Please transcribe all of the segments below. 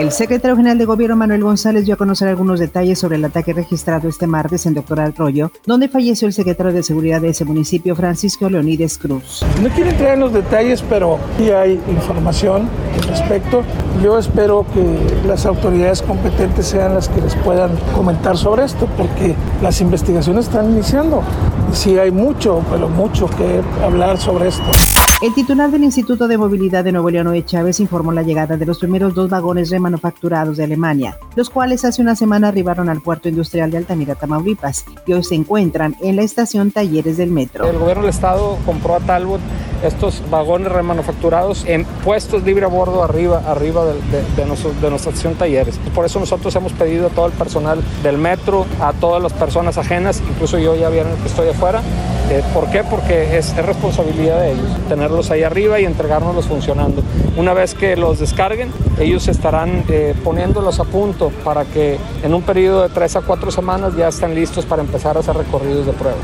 El secretario general de Gobierno Manuel González dio a conocer algunos detalles sobre el ataque registrado este martes en Doctor Arroyo, donde falleció el secretario de Seguridad de ese municipio, Francisco Leonides Cruz. No quiero entrar en los detalles, pero sí hay información al respecto. Yo espero que las autoridades competentes sean las que les puedan comentar sobre esto, porque las investigaciones están iniciando. Y sí hay mucho, pero mucho que hablar sobre esto. El titular del Instituto de Movilidad de Nuevo León, Noé Chávez, informó la llegada de los primeros dos vagones remanufacturados de Alemania, los cuales hace una semana arribaron al puerto industrial de Altamira, Tamaulipas, y hoy se encuentran en la estación Talleres del Metro. El gobierno del estado compró a Talbot estos vagones remanufacturados en puestos libre a bordo arriba, arriba de, de, de, nuestra estación Talleres. Por eso nosotros hemos pedido a todo el personal del metro, a todas las personas ajenas, incluso yo ya vieron que estoy afuera, eh, ¿Por qué? Porque es, es, responsabilidad de ellos tenerlos ahí arriba y entregárnoslos funcionando. Una vez que los descarguen, ellos estarán eh, poniéndolos a punto para que en un periodo de tres a cuatro semanas ya estén listos para empezar a hacer recorridos de pruebas.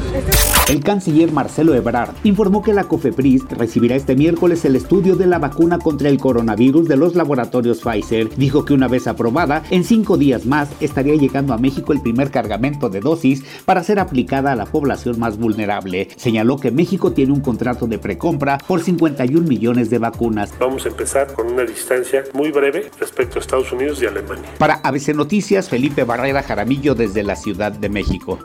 El canciller Marcelo Ebrard informó que la COFEPRIS recibirá este miércoles el estudio de la vacuna contra el coronavirus de los laboratorios Pfizer. Dijo que una vez aprobada, en cinco días más estaría llegando a México el primer cargamento de dosis para ser aplicada a la población más vulnerable. Señaló que México tiene un contrato de precompra por 51 millones de vacunas. Vamos a empezar con una distancia muy breve respecto a Estados Unidos y Alemania. Para ABC Noticias, Felipe Barrera Jaramillo desde la Ciudad de México.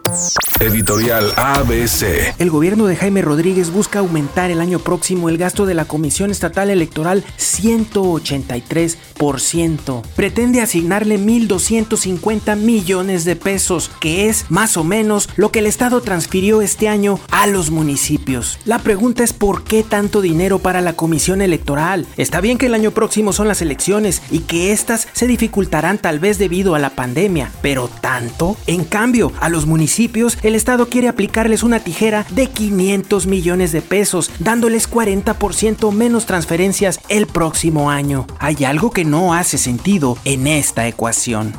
Editorial ABC. El gobierno de Jaime Rodríguez busca aumentar el año próximo el gasto de la Comisión Estatal Electoral 183%. Pretende asignarle 1.250 millones de pesos, que es más o menos lo que el Estado transfirió este año a los municipios. La pregunta es por qué tanto dinero para la Comisión Electoral. Está bien que el año próximo son las elecciones y que éstas se dificultarán tal vez debido a la pandemia, pero tanto. En cambio, a los municipios el Estado quiere aplicarles una tijera de 500 millones de pesos, dándoles 40% menos transferencias el próximo año. Hay algo que no hace sentido en esta ecuación.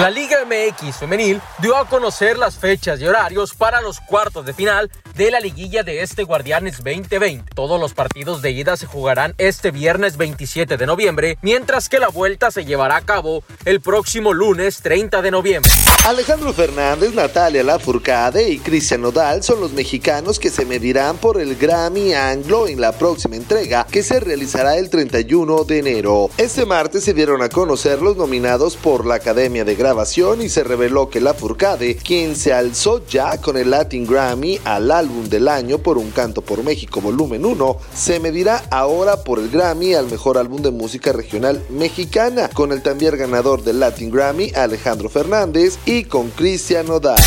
La Liga MX femenil dio a conocer las fechas y horarios para los cuartos de final de la liguilla de este Guardianes 2020. Todos los partidos de ida se jugarán este viernes 27 de noviembre, mientras que la vuelta se llevará a cabo el próximo lunes 30 de noviembre. Alejandro Fernández, Natalia Lafourcade y Cristian Nodal son los mexicanos que se medirán por el Grammy Anglo en la próxima entrega que se realizará el 31 de enero. Este martes se dieron a conocer los nominados por la Academia de Y se reveló que Lafourcade, quien se alzó ya con el Latin Grammy al álbum del año por Un Canto por México volumen 1, se medirá ahora por el Grammy al mejor álbum de música regional mexicana con el también ganador del Latin Grammy Alejandro Fernández y con Cristian Nodal.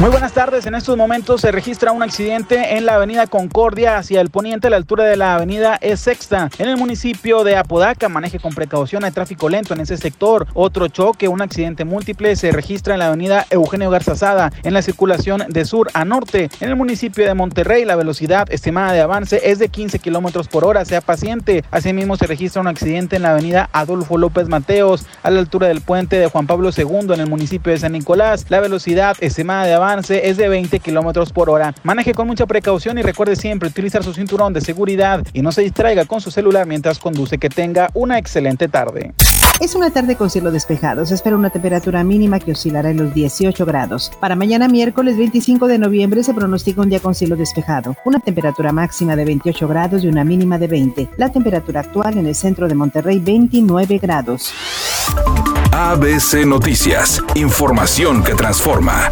Muy buenas tardes, en estos momentos se registra un accidente en la avenida Concordia hacia el poniente a la altura de la avenida E Sexta en el municipio de Apodaca. Maneje con precaución, hay tráfico lento en ese sector. Otro choque, un accidente múltiple se registra en la avenida Eugenio Garzazada en la circulación de sur a norte. En el municipio de Monterrey la velocidad estimada de avance es de 15 kilómetros por hora, sea paciente. Asimismo se registra un accidente en la avenida Adolfo López Mateos a la altura del puente de Juan Pablo II en el municipio de San Nicolás. La velocidad estimada de avance es de 20 kilómetros por hora. Maneje con mucha precaución y recuerde siempre utilizar su cinturón de seguridad y no se distraiga con su celular mientras conduce. Que tenga una excelente tarde. Es una tarde con cielo despejado. Se espera una temperatura mínima que oscilará en los 18 grados. Para mañana miércoles 25 de noviembre se pronostica un día con cielo despejado. Una temperatura máxima de 28 grados y una mínima de 20. La temperatura actual en el centro de Monterrey 29 grados. ABC Noticias. Información que transforma.